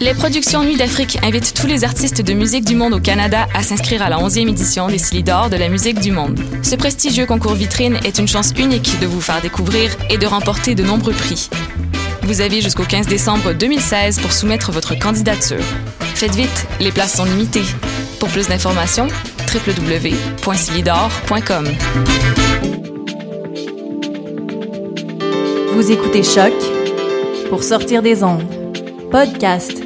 Les productions Nuit d'Afrique invitent tous les artistes de musique du monde au Canada à s'inscrire à la 11e édition des Silidor de la musique du monde. Ce prestigieux concours vitrine est une chance unique de vous faire découvrir et de remporter de nombreux prix. Vous avez jusqu'au 15 décembre 2016 pour soumettre votre candidature. Faites vite, les places sont limitées. Pour plus d'informations, www.silidor.com. Vous écoutez Choc pour sortir des ondes. Podcast,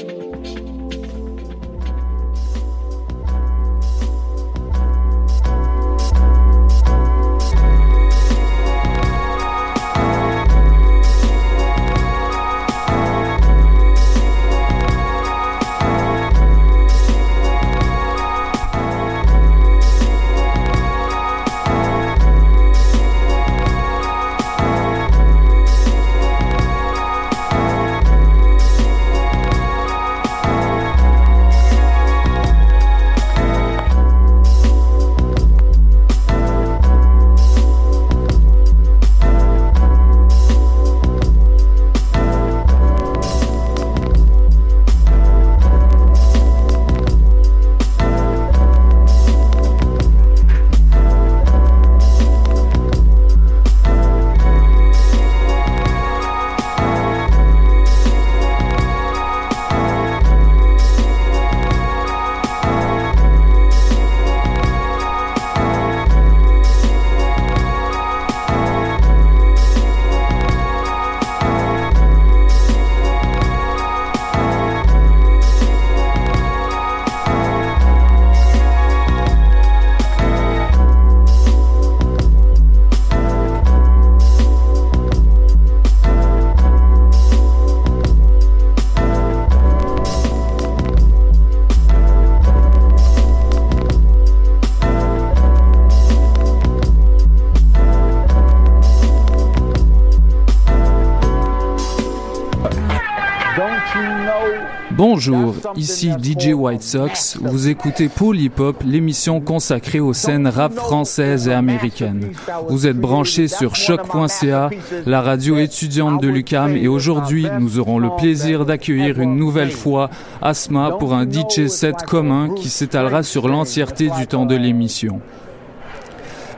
Bonjour, ici DJ White Sox. Vous écoutez Pool Hip Hop, l'émission consacrée aux scènes rap françaises et américaines. Vous êtes branchés sur choc.ca, la radio étudiante de l'UCAM, et aujourd'hui, nous aurons le plaisir d'accueillir une nouvelle fois Asma pour un DJ set commun qui s'étalera sur l'entièreté du temps de l'émission.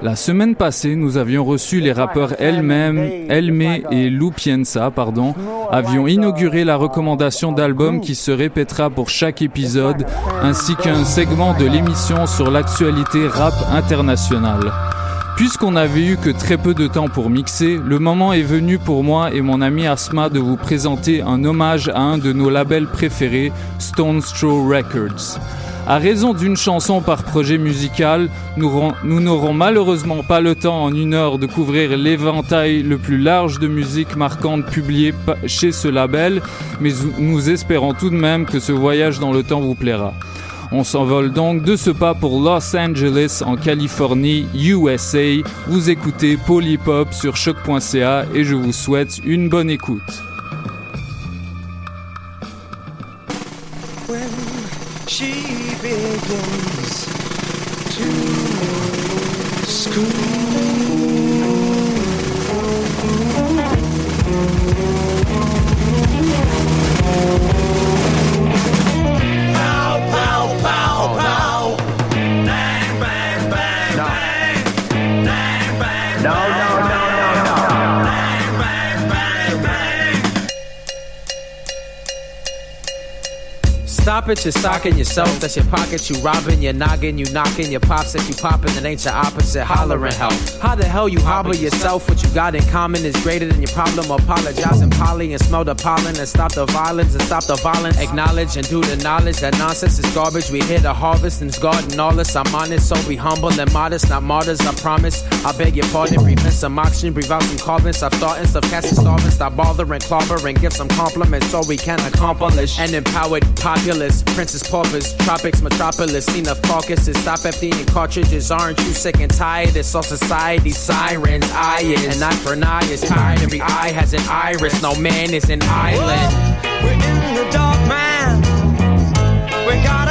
La semaine passée, nous avions reçu les rappeurs Elle-même, Elmé et Lou pardon, avions inauguré la recommandation d'album qui se répétera pour chaque épisode, ainsi qu'un segment de l'émission sur l'actualité rap internationale. Puisqu'on n'avait eu que très peu de temps pour mixer, le moment est venu pour moi et mon ami Asma de vous présenter un hommage à un de nos labels préférés, Stone Throw Records. À raison d'une chanson par projet musical, nous n'aurons malheureusement pas le temps en une heure de couvrir l'éventail le plus large de musique marquante publiée chez ce label, mais nous espérons tout de même que ce voyage dans le temps vous plaira. On s'envole donc de ce pas pour Los Angeles en Californie, USA. Vous écoutez Polypop sur choc.ca et je vous souhaite une bonne écoute. Stop it, you're socking yourself. That's your pocket, you robbing, you're knocking, you knocking, your pops if you popping, it ain't your opposite, hollering help. How the hell you hobble yourself? What you got in common is greater than your problem. Apologizing, poly, and smell the pollen, and stop the violence, and stop the violence. Acknowledge and do the knowledge that nonsense is garbage. We hit a harvest, and it's garden all this. I'm honest, so be humble and modest, not martyrs, I promise. I beg your pardon, prevent some oxygen, breathe out some carbon. Stop starting, stop casting starving, stop bothering, clobbering, give some compliments so we can accomplish. An empowered populace, princess paupers, tropics, metropolis, enough caucuses. Stop emptying cartridges, aren't you sick and tired? It's all society, sirens, I is. And eye for an eye is tired, every eye has an iris, no man is an island. We're in the dark, man. We gotta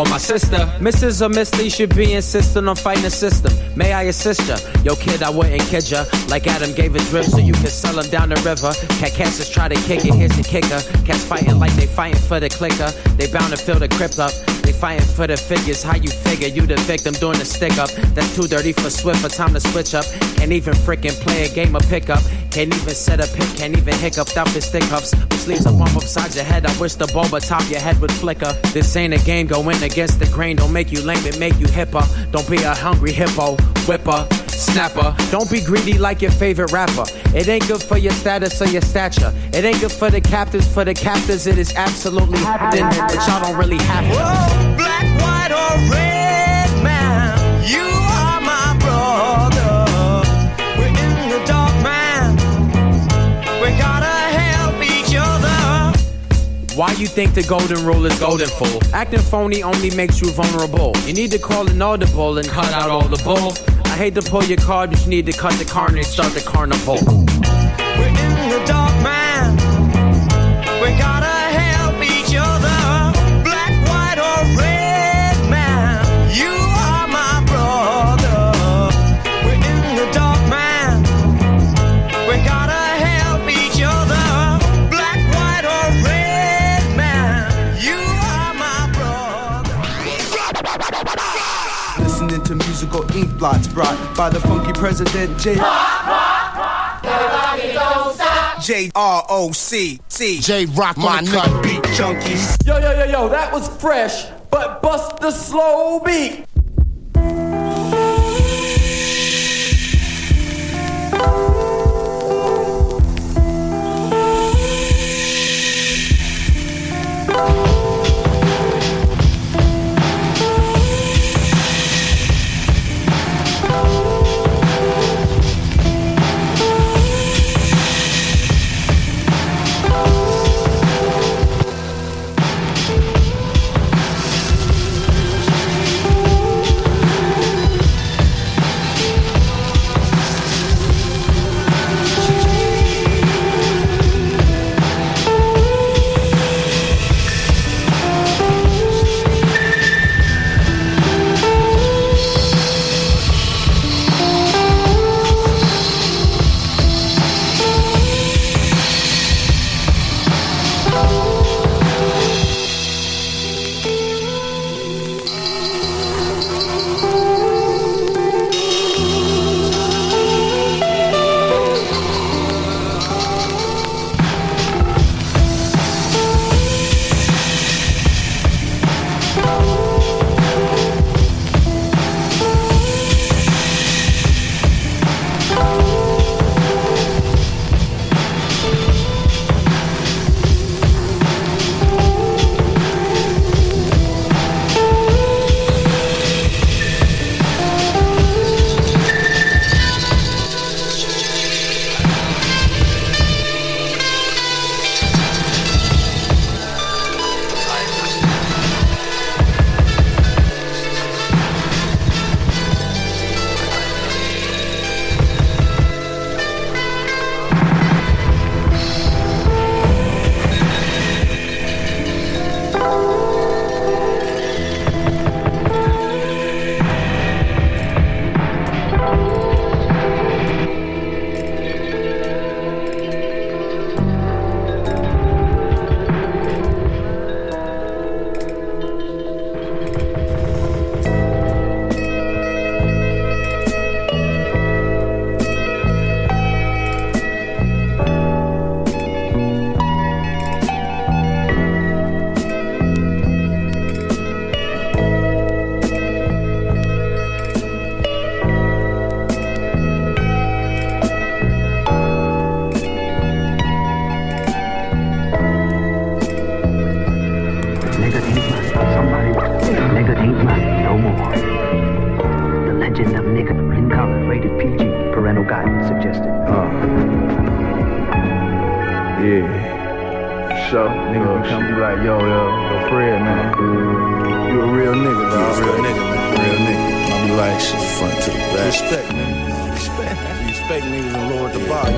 Or my sister, Mrs. or Mister, you should be insisting on fighting the system. May I assist ya? Yo, kid, I wouldn't kid ya. Like Adam gave a drip so you can sell him down the river. Cat cats just try to kick it, here's the kicker. Cats fighting like they fighting for the clicker. They bound to fill the crypt up. They fighting for the figures. How you figure you the victim doing the stick up? That's too dirty for Swift. For time to switch up. Can't even freaking play a game of pickup. Can't even set a pick. Can't even hiccup without the stick ups. Leaves a bump upside your head. I wish the bulb atop your head would flicker. This ain't a game going against the grain. Don't make you lame, it make you hipper. Don't be a hungry hippo. Whipper. Snapper. Don't be greedy like your favorite rapper. It ain't good for your status or your stature. It ain't good for the captives. For the captors, it is absolutely happening. But y'all don't really have to. Whoa, black, white, or red, man. You Why you think the golden rule is golden fool? Acting phony only makes you vulnerable. You need to call an audible and cut out all the bull. I hate to pull your card, but you need to cut the card and start the carnival. by the funky president J. J R O C T J Rocc my nut beat junkies. Yo yo yo yo, that was fresh, but bust the slow beat. nigga ain't mine. Somebody, nigga ain't mine no more. The legend of nigga in color, rated PG, parental guidance suggested. Uh. Yeah. So, nigga, uh, come be like, yo, yo, yo, Fred, man. You a real nigga, dog. Real nigga, man. Real nigga. I be like, shit, front to the back. Respect, man. Respect. Respect niggas and lower the bar, you?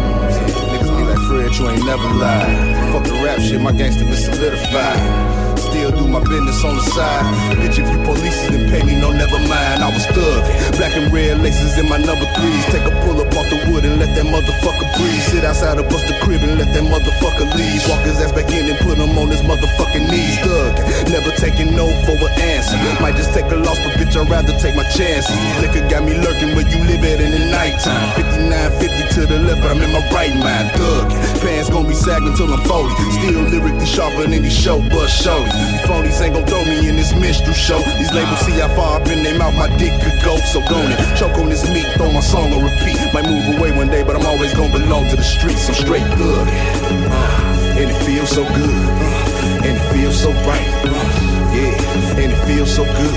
Niggas be like, Fred, you ain't never lied. Fuck the rap shit, my gangster been solidified still do my business on the side. Bitch, if you police then pay me, no, never mind. I was thug. Black and red laces in my number threes. Take a pull up off the wood and let that motherfucker breathe. Sit outside of bust the crib and let that motherfucker leave. Walk his ass back in and put him on his motherfucking knees. Thug. Never taking no for an answer. Might just take a loss, but bitch, I'd rather take my chances. Liquor got me lurking where you live at in the nighttime. 5950 to the left, but I'm in my right mind. Thug. Pants gonna be sagging till I'm 40. Still lyrically sharper than these show shorties. These phonies ain't gon' throw me in this minstrel show. These labels see how far up in their mouth my dick could go. So go it. Choke on this meat, throw my song on repeat. Might move away one day, but I'm always gon' belong to the streets. I'm straight thug. And it feels so good. And it feels so right. Yeah, and it feels so good.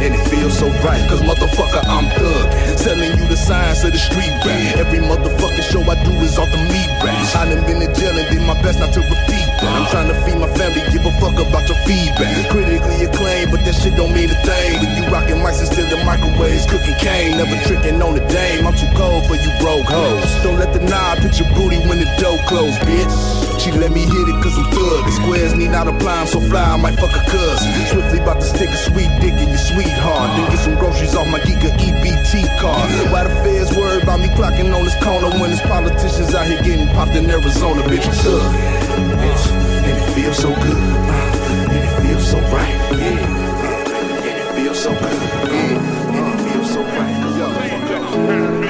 And it feels so right. Cause motherfucker, I'm thug. Telling you the signs of the street rap. Every motherfucking show I do is off the meat rap. I done been in jail and did my best not to repeat that. I'm trying to feed my family, give a fuck about your feedback. Critically acclaimed, but that shit don't mean a thing. When you rockin' mics and still the microwaves, cooking cane. Never tricking on the dame. I'm too cold for you broke hoes. Don't let the knob hit your booty when the dough close, bitch. She let me hit it cause I'm thug. Squares need not apply, I'm so fly, I might fuck a cousin. Swiftly about to stick a sweet dick in your sweetheart. Then get some groceries off my Giga EBT card. Why the feds worried about me clocking on this corner when there's politicians out here getting popped in Arizona, bitch, I'm thug. And it feels so good. And it feels so right. Yeah. And it feels so good. And it feels so right.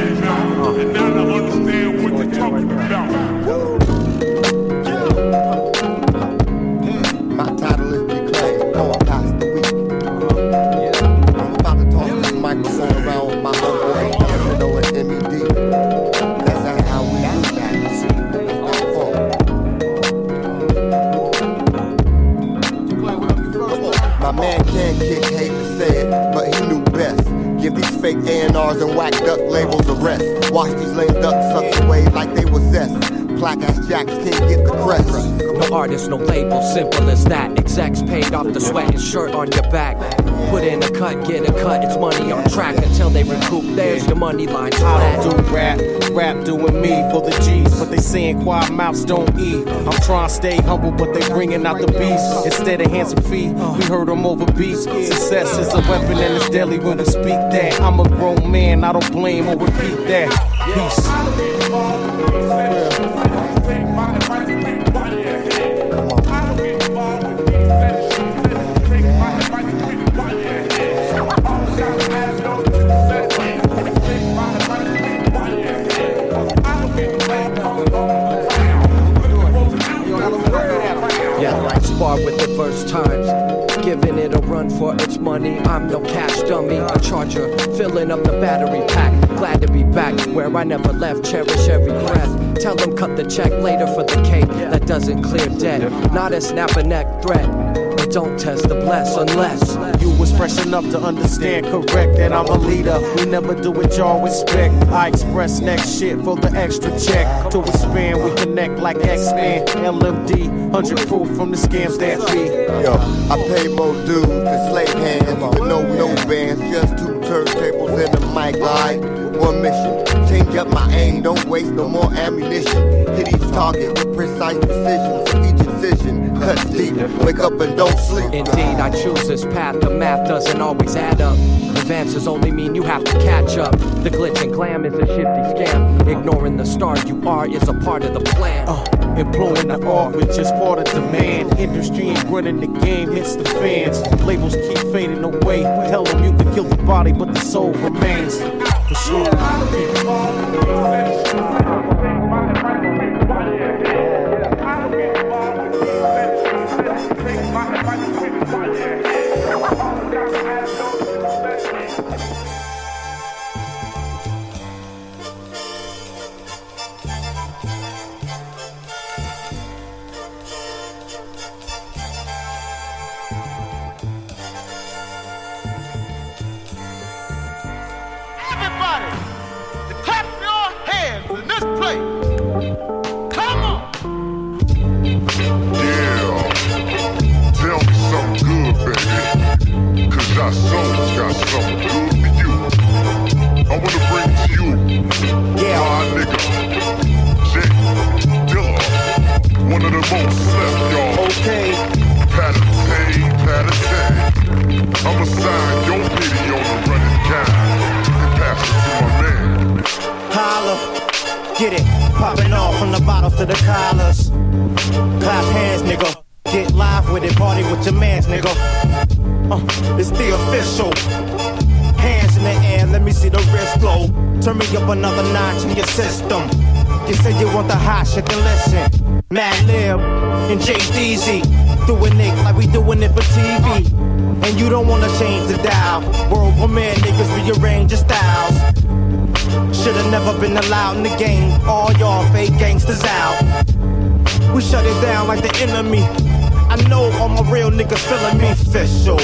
Fake A&Rs and whack duck labels arrest. Watch these lame ducks suck away like they was zest. Plaque ass jacks can't get the crest. No artist, no label, simple as that. Execs paid off the sweat and shirt on your back. Put in a cut, get a cut, it's money on track until they recoup There's Your money line. flat. I don't do rap, rap doing me for the G's. But they saying quiet mouths don't eat. I'm trying to stay humble, but they bringing out the beast. Instead of handsome fee, we heard them over beats. Success is a weapon and it's deadly when we speak that. I'm a grown man, I don't blame or repeat that. Peace. Charger. Filling up the battery pack. Glad to be back where I never left. Cherish every breath. Tell them cut the check later for the cake that doesn't clear debt. Not a snap a neck threat. But don't test the bless unless You was fresh enough to understand correct that I'm a leader. We never do what y'all expect. I express next shit for the extra check. To expand, we connect like X-Men, LMD, 100 proof from the scams that be. Yo, I pay more dues than slave hands with no no bands, just two turntables and the mic line. One mission, change up my aim, don't waste no more ammunition. Hit each target with precise precision, each incision cuts deep. Wake up and don't sleep. Indeed, I choose this path. The math doesn't always add up. Advances only mean you have to catch up. The glitch and glam is a shifty scam. Ignoring the star you are is a part of the plan. Uh, employing the art with just part of demand. Industry ain't running the game, hits the fans. Labels keep fading away. Tell them you can kill the body, but the soul remains. For sure. Popping off from the bottles to the collars. Clap hands, nigga. Get live with it, party with your mans, nigga. Uh, it's the official. Hands in the air, let me see the wrist glow. Turn me up another notch in your system. You say you want the hot shit, then listen. Madlib and Jay Deezy. Doing it like we doing it for TV. And you don't wanna change the dial. World premiere niggas rearrange your styles. Should've never been allowed in the game. All y'all fake gangsters out. We shut it down like the enemy. I know all my real niggas feeling me official.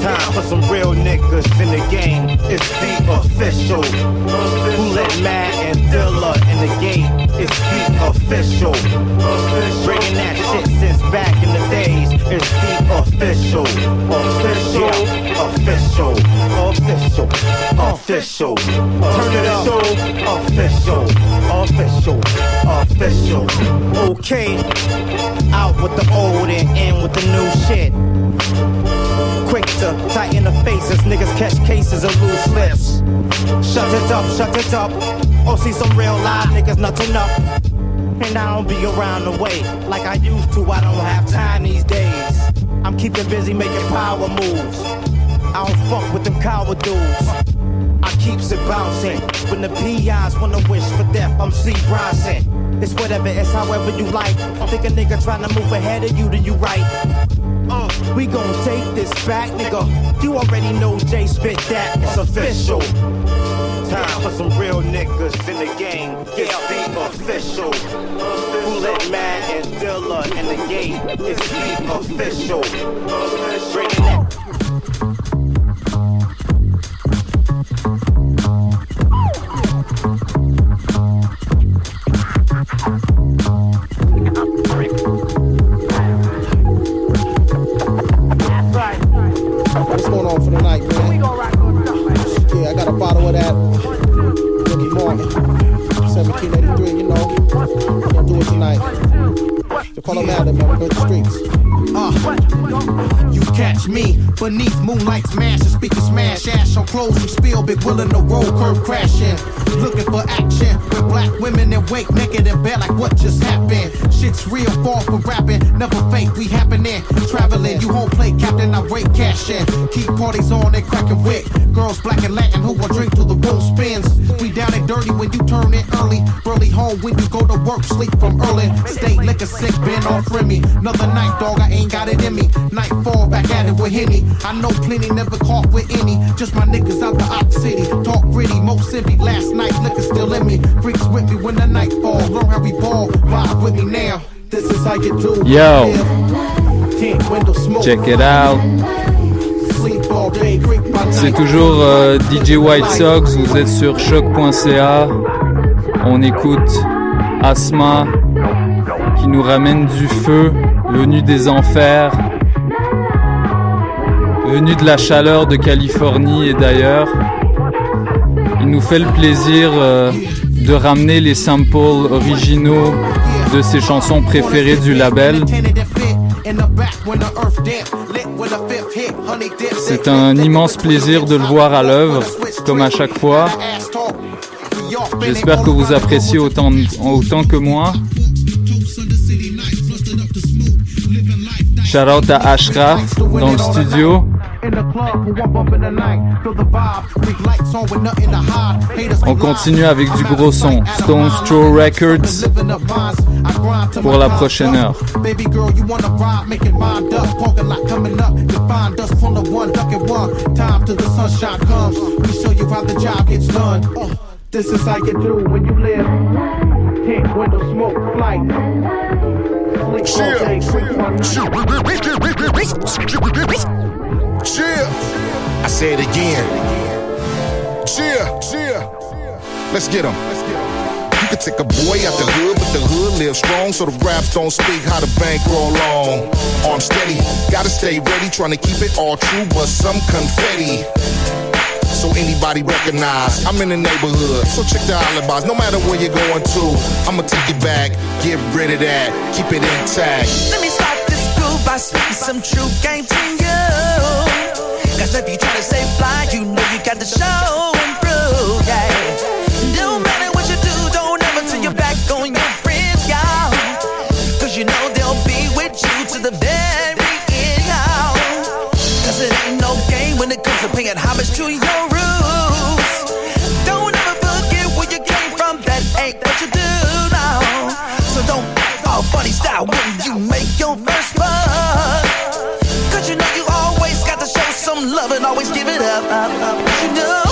Time for some real niggas in the game. It's the official. Who let Matt and Dilla in the gate? It's the official. Bringing that shit since back in the days. It's the official. Official. Official. Official. Official. Turn it up. Official. Official. Official. Okay. Out with the old and in with the new shit. To tighten the faces, niggas catch cases of loose lips. Shut it up, shut it up. Or see some real live niggas nothing up. And I don't be around the way like I used to. I don't have time these days. I'm keeping busy making power moves. I don't fuck with them coward dudes. I keeps it bouncing. When the PIs wanna wish for death, I'm C. Bronson. It's whatever, it's however you like. I think a nigga trying to move ahead of you, then you right. Uh, we gon' take this back, nigga. You already know Jay spit that. It's official. Time for some real niggas in the game. It's the official. Who let Mad and Dilla in the game. It's the official. Bringing that. Out, man. We're going the streets. You catch me beneath moonlight smash and speaker smash. Ash on clothes we spill big willing to roll curb crashing. Looking for action with black women in wake naked in bed like what just happened? Shit's real fall for rapping never fake we happening. Traveling you home plate captain I rate cash in keep parties on they cracking wick. Girls black and Latin who will drink till the room spins. We down and dirty when you turn it early. Early home when you go to work sleep from early. Stay liquor sick been off Remy. Another night dog I ain't got it in me. Nightfall back at it with Henny I know plenty never caught with any. Just my niggas out the op city. Talk gritty most simply last night liquor still in me. Freaks with me when the night fall. Learn how we ball. Ride with me now. This is how you do. Yo. Check it out. C'est toujours euh, DJ White Sox, vous êtes sur choc.ca. On écoute Asma qui nous ramène du feu, venu des enfers, venu de la chaleur de Californie et d'ailleurs. Il nous fait le plaisir euh, de ramener les samples originaux de ses chansons préférées du label. C'est un immense plaisir de le voir à l'œuvre, comme à chaque fois. J'espère que vous appréciez autant, autant que moi. Shout out à Ashraf dans le studio. On continue avec du gros son. Stone Throw Records pour la prochaine heure. Baby girl, you wanna ride, make it mind Chill. I say it again. Chill, chill. Let's get him. You can take a boy out the hood, but the hood lives strong, so the raps don't speak how the bank roll on. Arm steady, gotta stay ready, trying to keep it all true, but some confetti. So anybody recognize I'm in the neighborhood, so check the alibis. No matter where you're going to, I'ma take it back, get rid of that, keep it intact. Let me groove by speaking some true game to you. Cause if you try to stay fly, you know you got the show and prove. yeah. No matter what you do, don't ever turn your back on your friends, y'all. Cause you know they'll be with you to the very end, y'all. Cause it ain't no game when it comes to paying homage to your roots. Don't ever forget where you came from, that ain't what you do, now. So don't act all funny style when you make your always give it up. up, up. You know,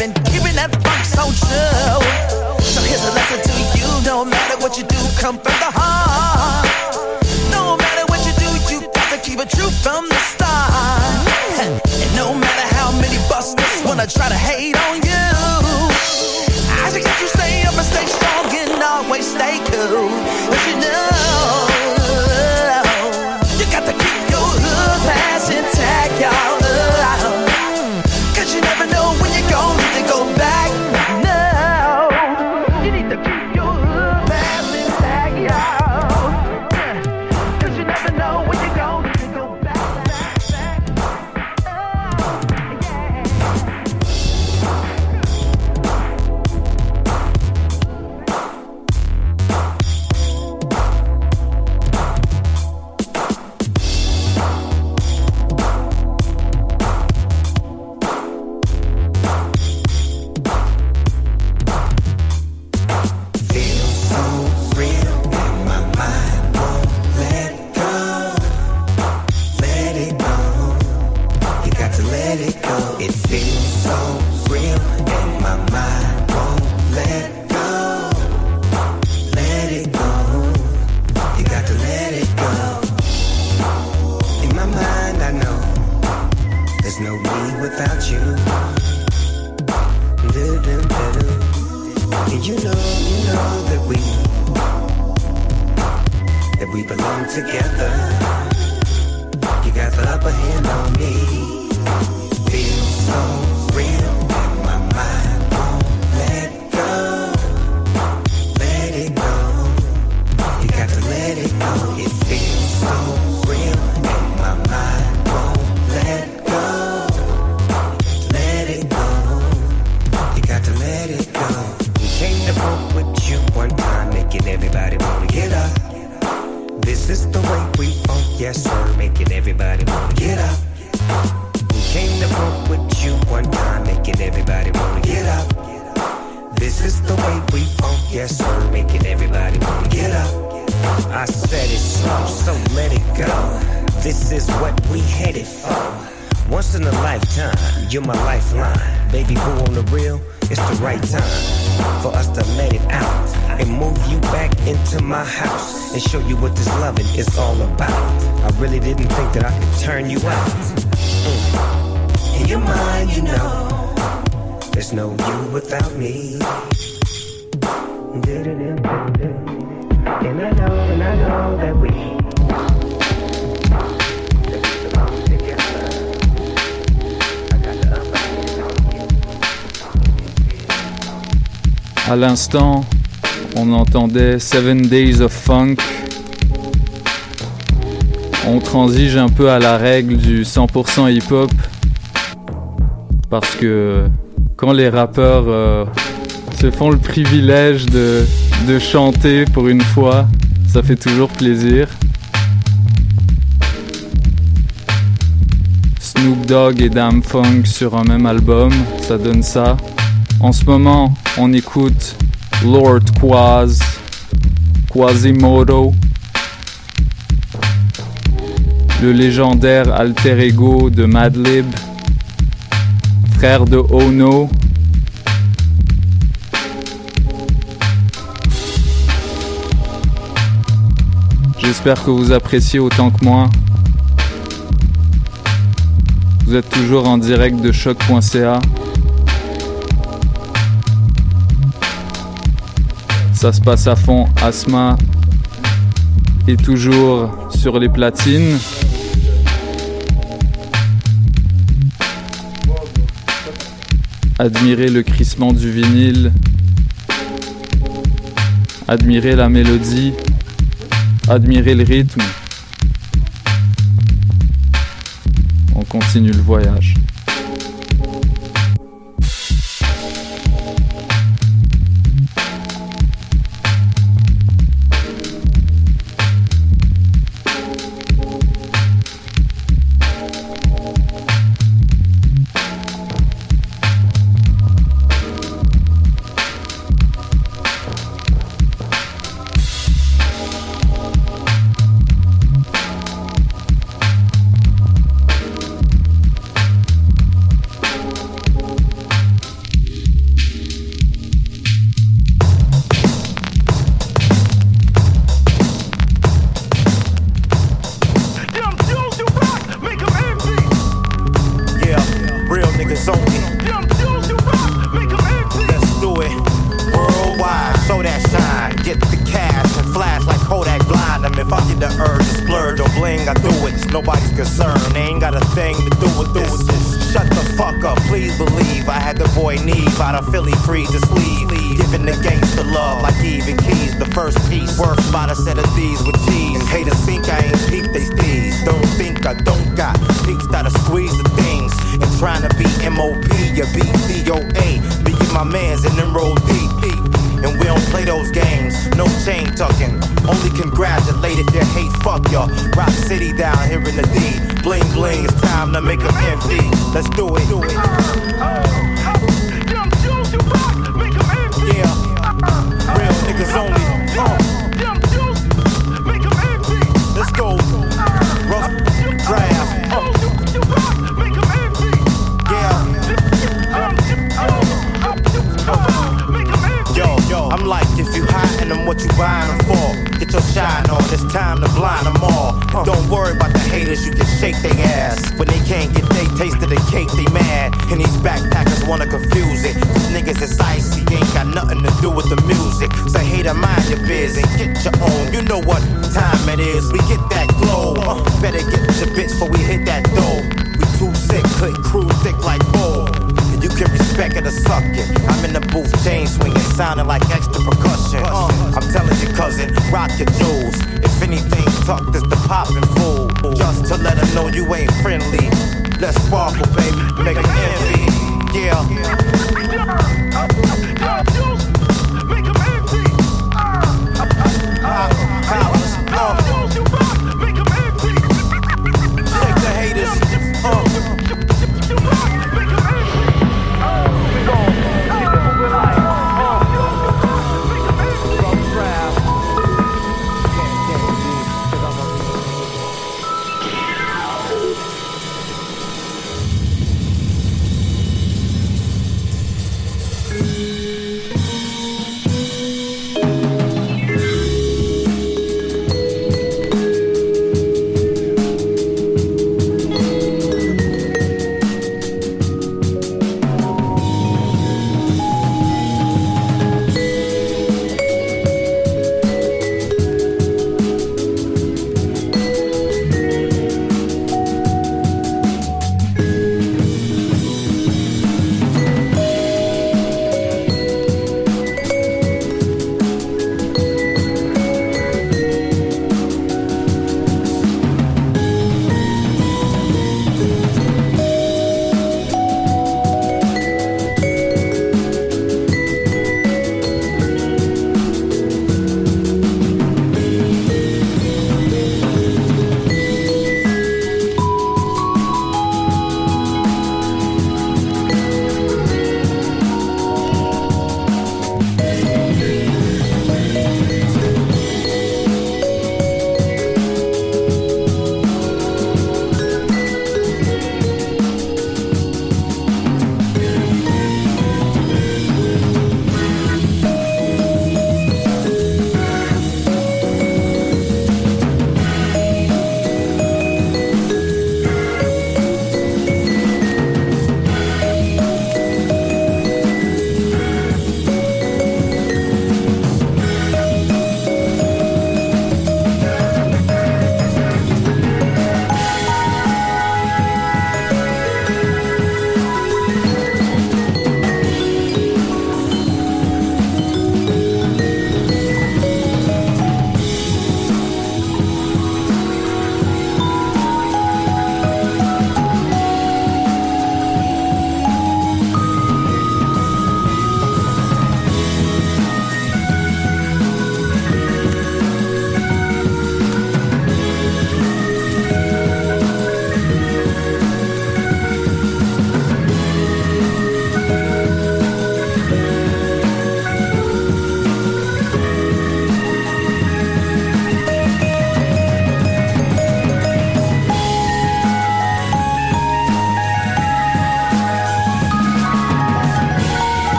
been keeping that funk so true. So here's a lesson to you: no matter what you do, come from the heart. No matter what you do, you got to keep it true from the start. And no matter how many busters wanna try to hate on you, I suggest you stay up and stay strong and always stay cool. But you know, you got to keep your hood pass intact, y'all. You know, you know that we that we belong together. You got the upper hand on me. Feel so real, yes sir, making everybody wanna get up. We came to funk with you one time, making everybody wanna get up. This is the way we funk, yes sir, making everybody wanna get up. I said it slow, so let it go. This is what we headed for. Once in a lifetime, you're my lifeline. Baby, boo on the real, it's the right time for us to let it out and move you back into my house and show you what this loving is all about. I really didn't think that I could turn you out. Mm. In your mind, you know, there's no you without me. And I know, and I know that we. À l'instant, on entendait Seven Days of Funk. On transige un peu à la règle du 100% hip-hop parce que quand les rappeurs euh, se font le privilège de, de chanter pour une fois, ça fait toujours plaisir. Snoop Dogg et Dam Funk sur un même album, ça donne ça. En ce moment, on écoute Lord Quaz, Quasimodo, le légendaire alter ego de Madlib, frère de Ono. J'espère que vous appréciez autant que moi. Vous êtes toujours en direct de choc.ca. Ça se passe à fond. Asma est toujours sur les platines. Admirez le crissement du vinyle. Admirez la mélodie. Admirez le rythme. On continue le voyage. It. Niggas is icy, ain't got nothing to do with the music. Say, hater, mind your biz and get your own. You know what time it is, we get that glow. Uh, better get your bitch before we hit that dough. We too sick, couldn't crew thick like bull. And you can respect it or suck it. I'm in the booth, chain swinging, sounding like extra percussion. Uh, I'm telling you, cousin, rock your jewels. If anything tucked is the poppin' fool. Just to let her know you ain't friendly. Let's sparkle, baby, make 'em envy. Yeah.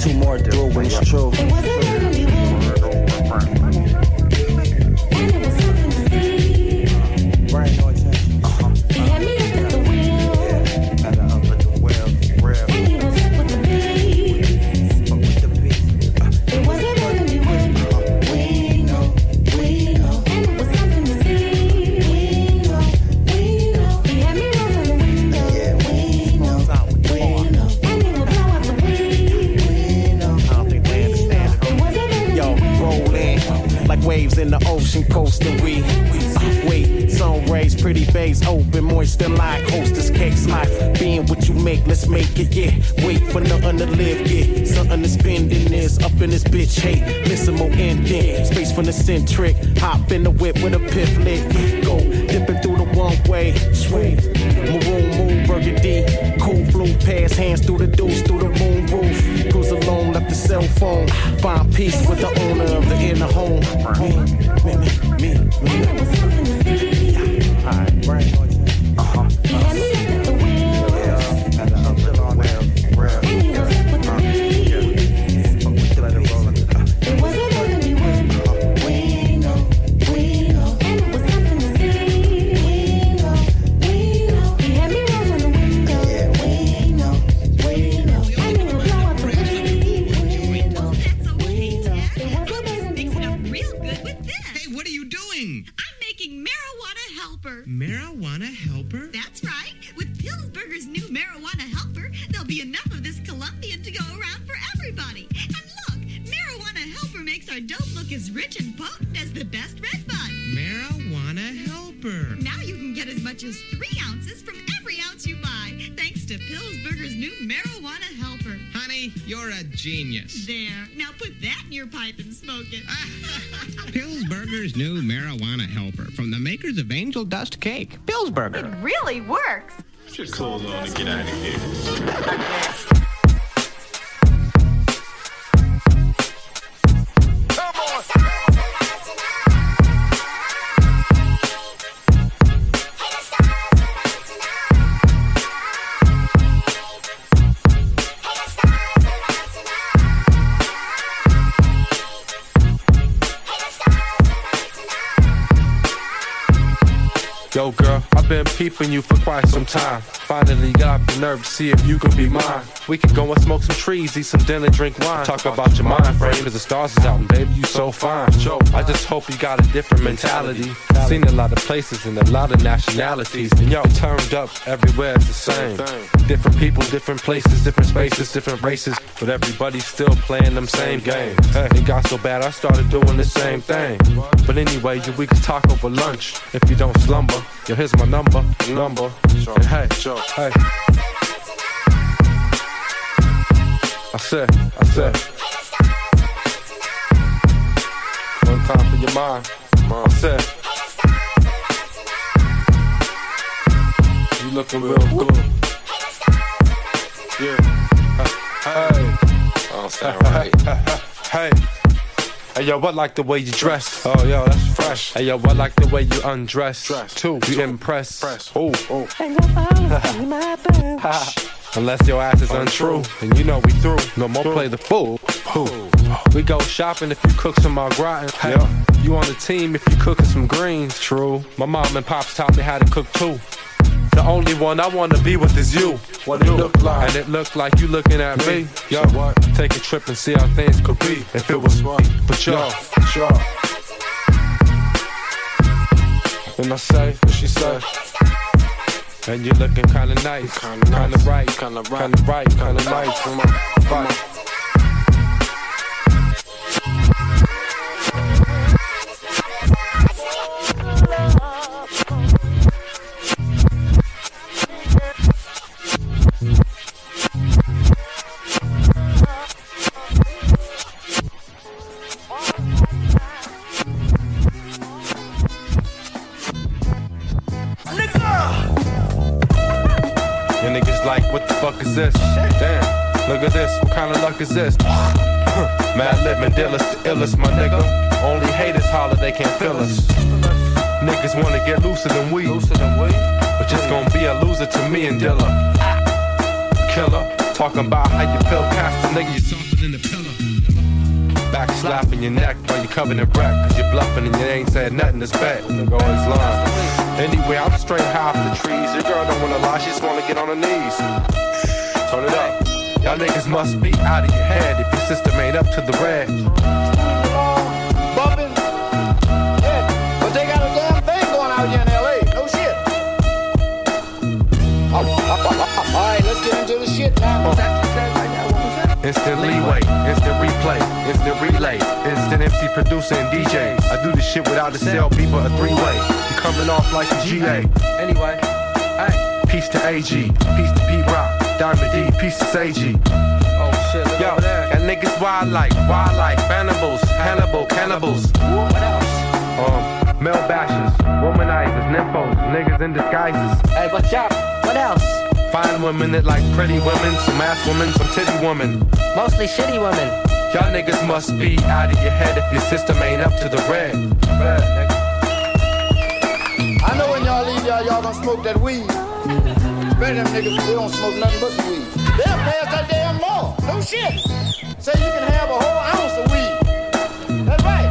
Two more make, it, yeah. Wait for nothing to live, yeah. Something to spend in this, up in this bitch, hey. Listen, more ending, space from the centric. Hop in the whip with a piff lit. Go dipping through the one way, sway. Maroon moon burgundy, cool flew past hands through the deuce, through the moon roof. Cruise alone, left the cell phone. Find peace with the owner of the inner home. Me, me, me, me, me. Alright, right. Genius. There. Now put that in your pipe and smoke it. Pillsburger's new marijuana helper from the makers of Angel Dust Cake. Pillsburger. It really works. Put your clothes on and get out of here. you for quite some time. Finally got the nerve to see if you can be mine. We can go and smoke some trees, eat some dinner, drink wine. Talk about your mind frame as the stars is out, and baby, you so fine. I just hope you got a different mentality. Seen a lot of places and a lot of nationalities. And y'all turned up everywhere, it's the same. Different people, different places, different spaces, different races. But everybody's still playing them same games. It got so bad, I started doing the same thing. But anyway, we can talk over lunch if you don't slumber. Yo, here's my number, number. And hey, hey. I said, I said. One time for your mind. I said. You looking real good. Yeah. Hey. Oh, sound right. Hey. Hey yo, I like the way you dress. Oh yo, that's fresh. Hey yo, I like the way you undress. Dress. Too. You impress. Oh, oh. Unless your ass is untrue, and you know we through. No more play the fool. Who? We go shopping if you cook some au gratin. Hey, you on the team if you cooking some greens. True. My mom and pops taught me how to cook too. The only one I wanna be with is you. What it look like? And it looked like you looking at me. Yo, take a trip and see how things could be if it was what? But yo, sure. And I say, what she say? And you're looking kinda nice, kinda, right, kinda right, kinda right, kinda nice. Right. What kind of luck is this? Madlib and Dilla's the illest, my nigga. Only haters holler, they can't feel us. Niggas wanna get looser than we. But just gonna be a loser to me and Dilla. Killer, talking about how you feel cast a nigga, you softer than the pillar. Back slapping your neck while you covered in wreck. Cause you're bluffing and you ain't saying nothing that's bad. Nigga always lying. Anyway, I'm straight high off the trees. Your girl don't wanna lie, she just wanna get on her knees. Turn it up. Y'all niggas must be out of your head if your system ain't up to the red. Bumping. Yeah, but they got a damn thing going out here in LA. No shit. All right, let's get into the shit now. Instant leeway, instant replay, instant relay, instant MC producer and DJ. I do this shit without a cell, people a three way. You coming off like a GA. Anyway, hey, peace to AG, peace to Pete Rock, Diamond D, peace to Sage. Oh shit, Yo, got niggas wild like, wild like, cannibals, Hannibal, cannibals. What else? Um, male bashers, womanizers, nymphos, niggas in disguises. Hey, but y'all, what else? Fine women that like pretty women, some ass women, some titty women. Mostly shitty women. Y'all niggas must be out of your head if your system ain't up to the red. I know when y'all leave y'all, y'all gonna smoke that weed. Better them niggas, they don't smoke nothing but weed. They'll pass that damn law. No shit. Say you can have a whole ounce of weed. That's right.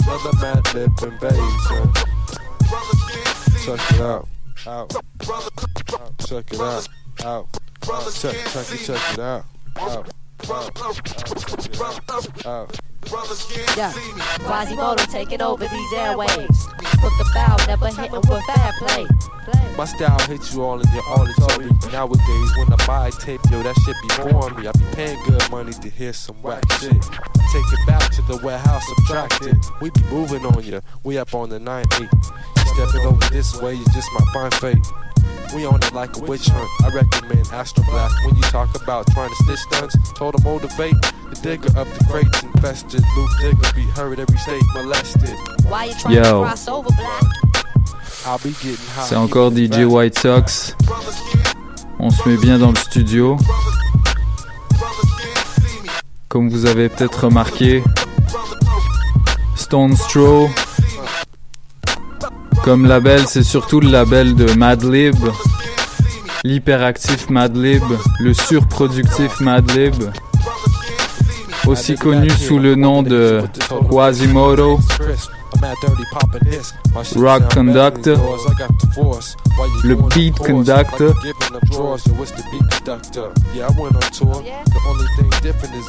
Another mad lip invasion. Check it out. Out. Check it. Out. out. Check, check check it out. Out. Yeah, Quasimoto taking over these airwaves. Look the bow, never hitting with fair play. My style hits you all in your auditory. Nowadays, when I buy a tape, yo, that shit be boring me. I be paying good money to hear some whack shit. Take it back to the warehouse, subtract it. We be moving on ya. We up on the 9 8. Stepping over this way, you just my fine fate. We on it like a witch hunt. I recommend Astro Black when you talk about trying to stitch stunts. Told to motivate the digger up the crates infested. Luke Digger be heard every state molested. Why you trying Yo. to cross over, black? I'll be getting high. C'est encore DJ White Sox. On se met bien dans le studio. Comme vous avez peut-être remarqué, Stone Straw, comme label, c'est surtout le label de Madlib, l'hyperactif Madlib, le surproductif Madlib, aussi connu sous le nom de Quasimodo, Rock Conductor, le Beat Conductor.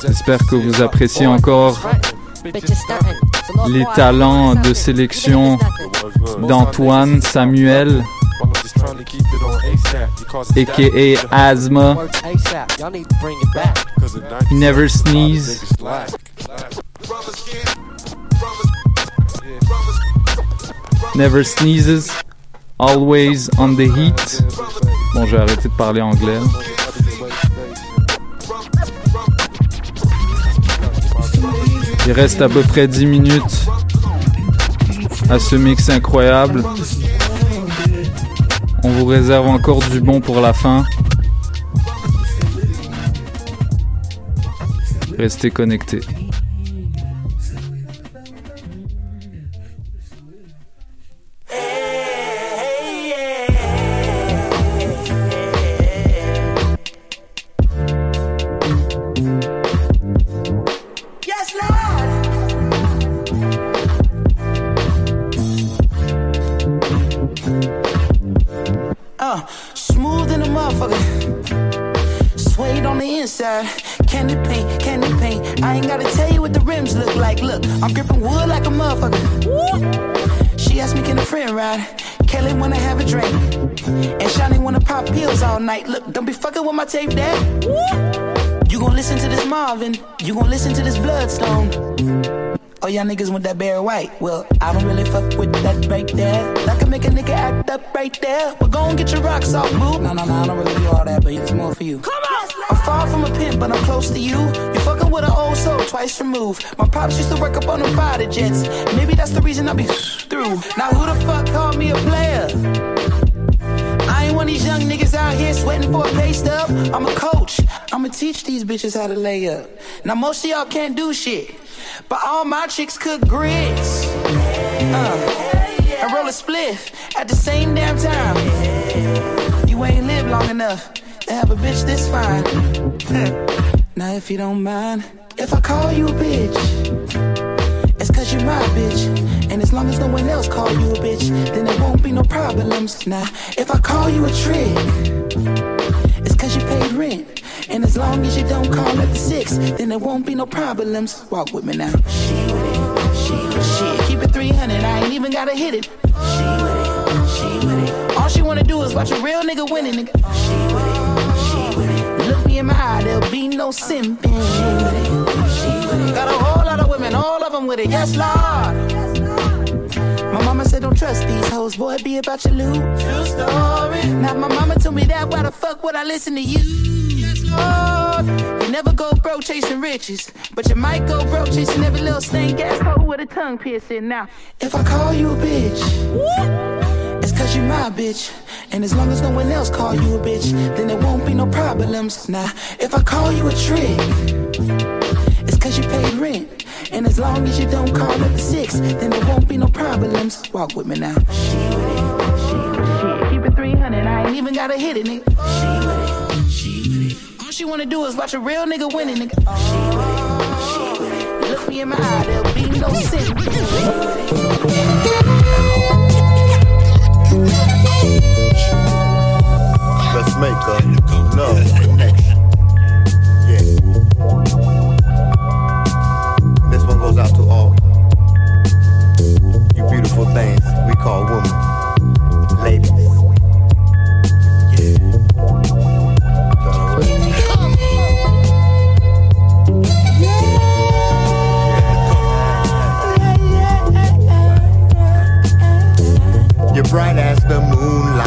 J'espère que vous appréciez encore les talents de sélection d'Antoine Samuel, aka Asthma. Never sneeze. Never sneezes. Always on the heat. Bon, j'ai arrêté de parler anglais. Il reste à peu près 10 minutes à ce mix incroyable. On vous réserve encore du bon pour la fin. Restez connectés. Uh, smooth in the motherfucker. Suede on the inside. Candy paint, candy paint. I ain't gotta tell you what the rims look like. Look, I'm gripping wood like a motherfucker. Woo! She asked me, can a friend ride? Kelly wanna have a drink. And Shani wanna pop pills all night. Look, don't be fucking with my tape, dad. Woo! You gon' listen to this Marvin. You gon' listen to this Bloodstone. Oh, y'all niggas want that bare White. Well, I don't really fuck with that right there. That can make a nigga act up right there. But go and get your rocks off, boo. No, no, no, I don't really do all that, but it's more for you. Come on! I'm far from a pimp, but I'm close to you. You're fucking with an old soul twice removed. My pops used to work up on them fighter jets. Maybe that's the reason I be through. Now who the fuck called me a player? These young niggas out here sweating for a pay stub. I'm a coach. I'ma teach these bitches how to lay up. Now most of y'all can't do shit, but all my chicks cook grits. Uh, and roll a spliff at the same damn time. You ain't lived long enough to have a bitch this fine. now if you don't mind, if I call you a bitch, it's cause you're my bitch. And as long as no one else call you a bitch, then there won't be no problems. Now, if I call you a trick, it's cause you paid rent. And as long as you don't call at the six, then there won't be no problems. Walk with me now. She with it, she with it. Keep it 300, I ain't even gotta hit it. She with it, she with it. All she wanna do is watch a real nigga winning, nigga. She with it, she with it. Look me in my eye, there'll be no simping. She with it, she with it. Got a whole lot of women, all of them with it, yes, Lord. My mama said don't trust these hoes, boy, be about your loot. True story. Now my mama told me that, why the fuck would I listen to you? Yes, Lord. You never go broke chasing riches, but you might go broke chasing every little stank ass hoe with a tongue piercing. Now, if I call you a bitch, it's cause you my bitch. And as long as no one else call you a bitch, then there won't be no problems. Now, if I call you a trick, it's cause you paid rent. And as long as you don't call at the six, then there won't be no problems. Walk with me now. She with it, she with it. Keep it 300, I ain't even gotta hit it, nigga. She with it, she with it. All she wanna do is watch a real nigga winning, nigga. She with it, she with it. Look me in my eye, there'll be no sin. Let's make a call women. Ladies. You're bright as the moonlight,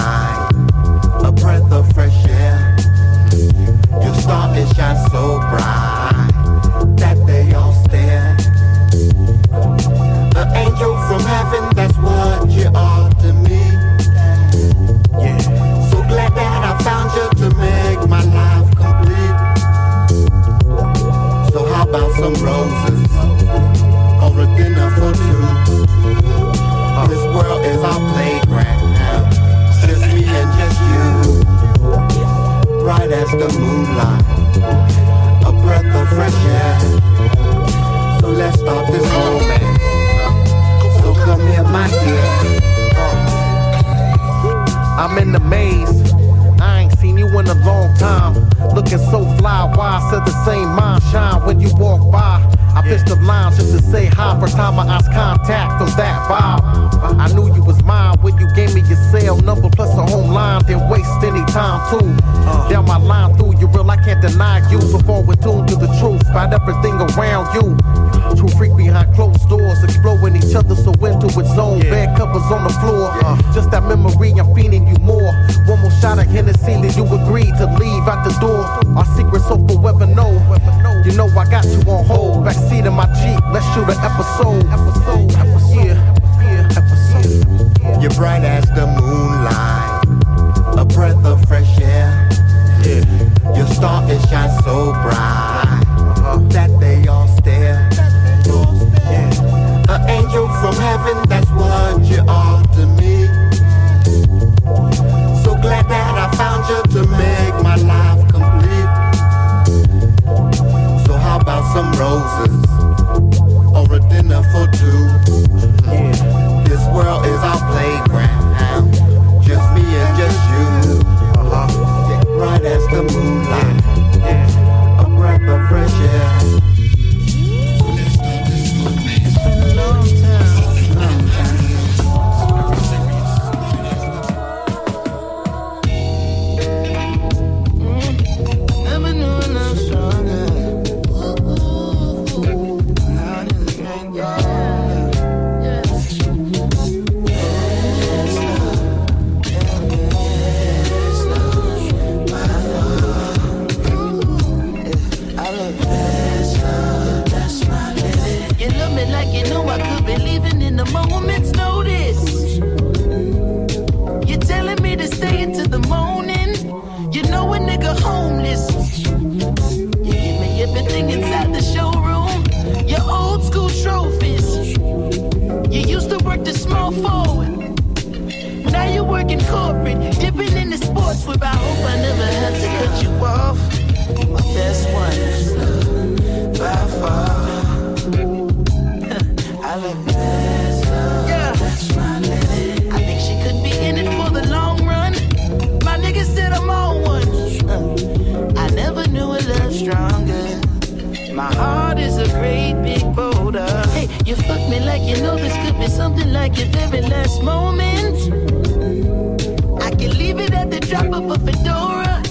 the drop of a fedora.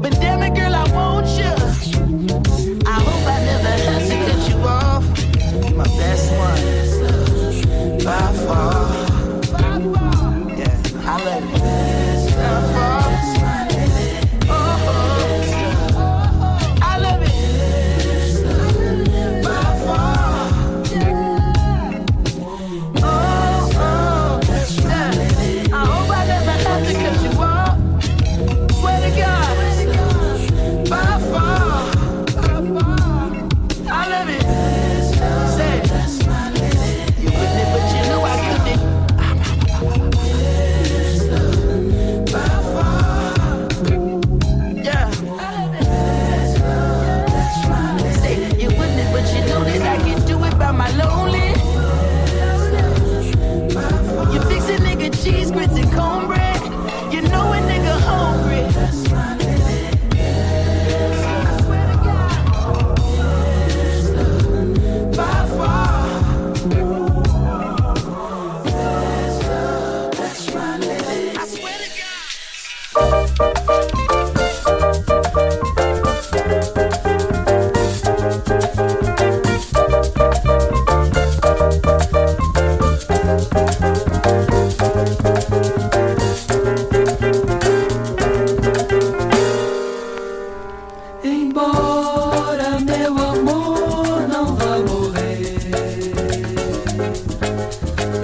But damn it,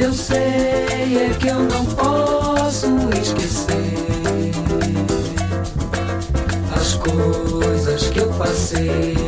Eu sei é que eu não posso esquecer as coisas que eu passei.